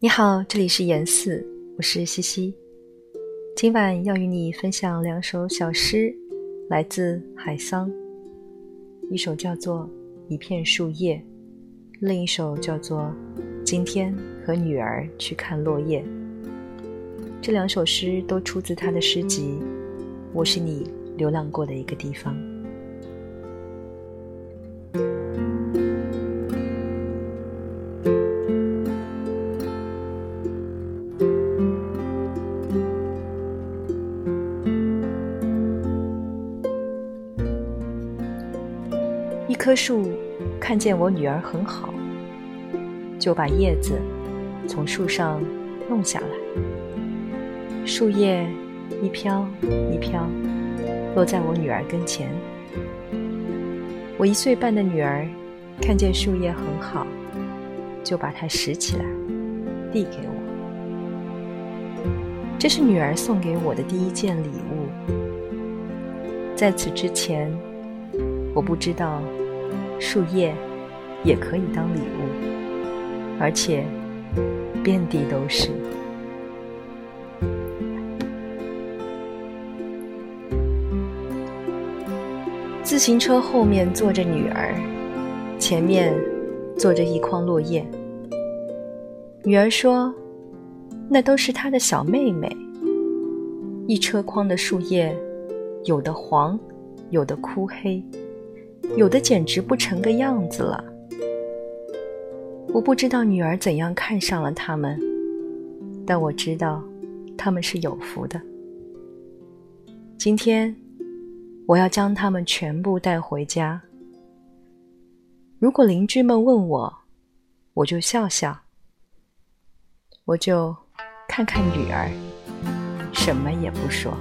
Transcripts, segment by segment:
你好，这里是严四，我是西西。今晚要与你分享两首小诗，来自海桑。一首叫做《一片树叶》，另一首叫做《今天和女儿去看落叶》。这两首诗都出自他的诗集《我是你流浪过的一个地方》。棵树看见我女儿很好，就把叶子从树上弄下来。树叶一飘一飘，落在我女儿跟前。我一岁半的女儿看见树叶很好，就把它拾起来，递给我。这是女儿送给我的第一件礼物。在此之前，我不知道。树叶也可以当礼物，而且遍地都是。自行车后面坐着女儿，前面坐着一筐落叶。女儿说：“那都是她的小妹妹。”一车筐的树叶，有的黄，有的枯黑。有的简直不成个样子了。我不知道女儿怎样看上了他们，但我知道他们是有福的。今天我要将他们全部带回家。如果邻居们问我，我就笑笑，我就看看女儿，什么也不说。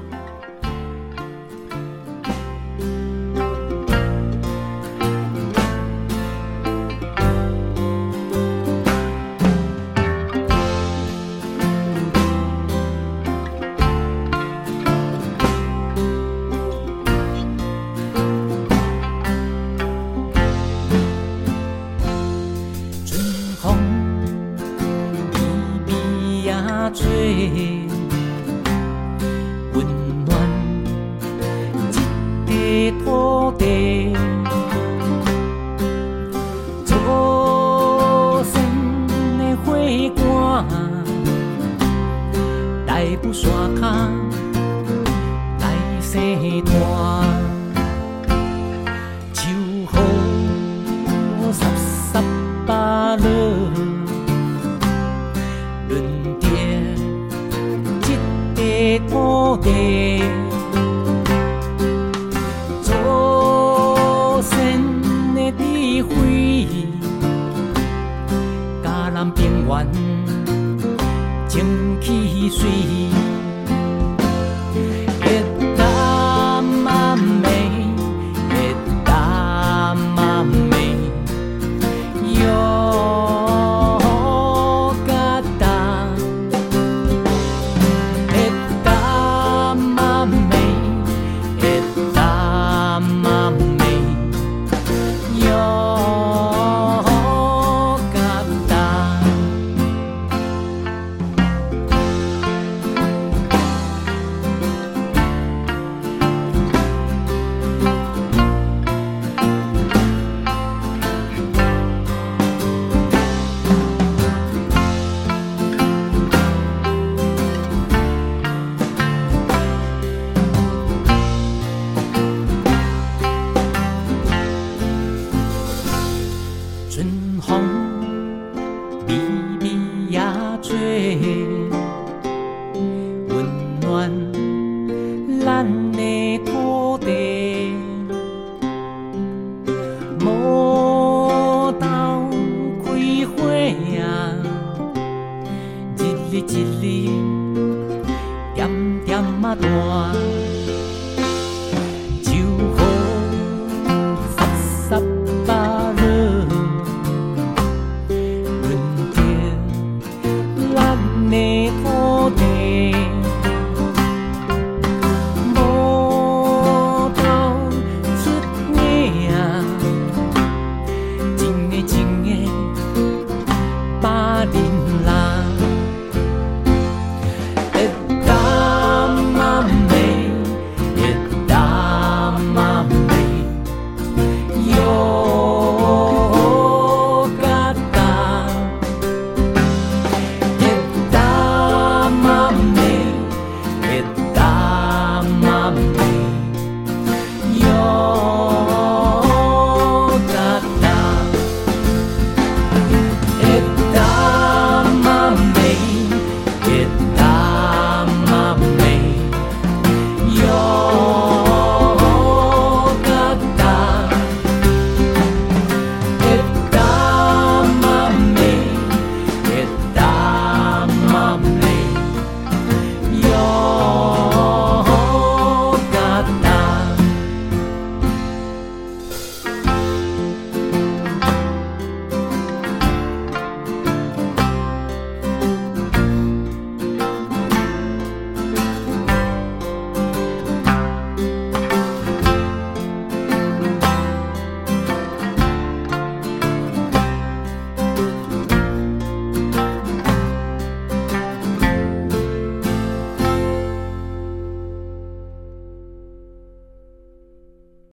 醉。祖先的智慧，甲咱平原清气水。一日，点点啊大。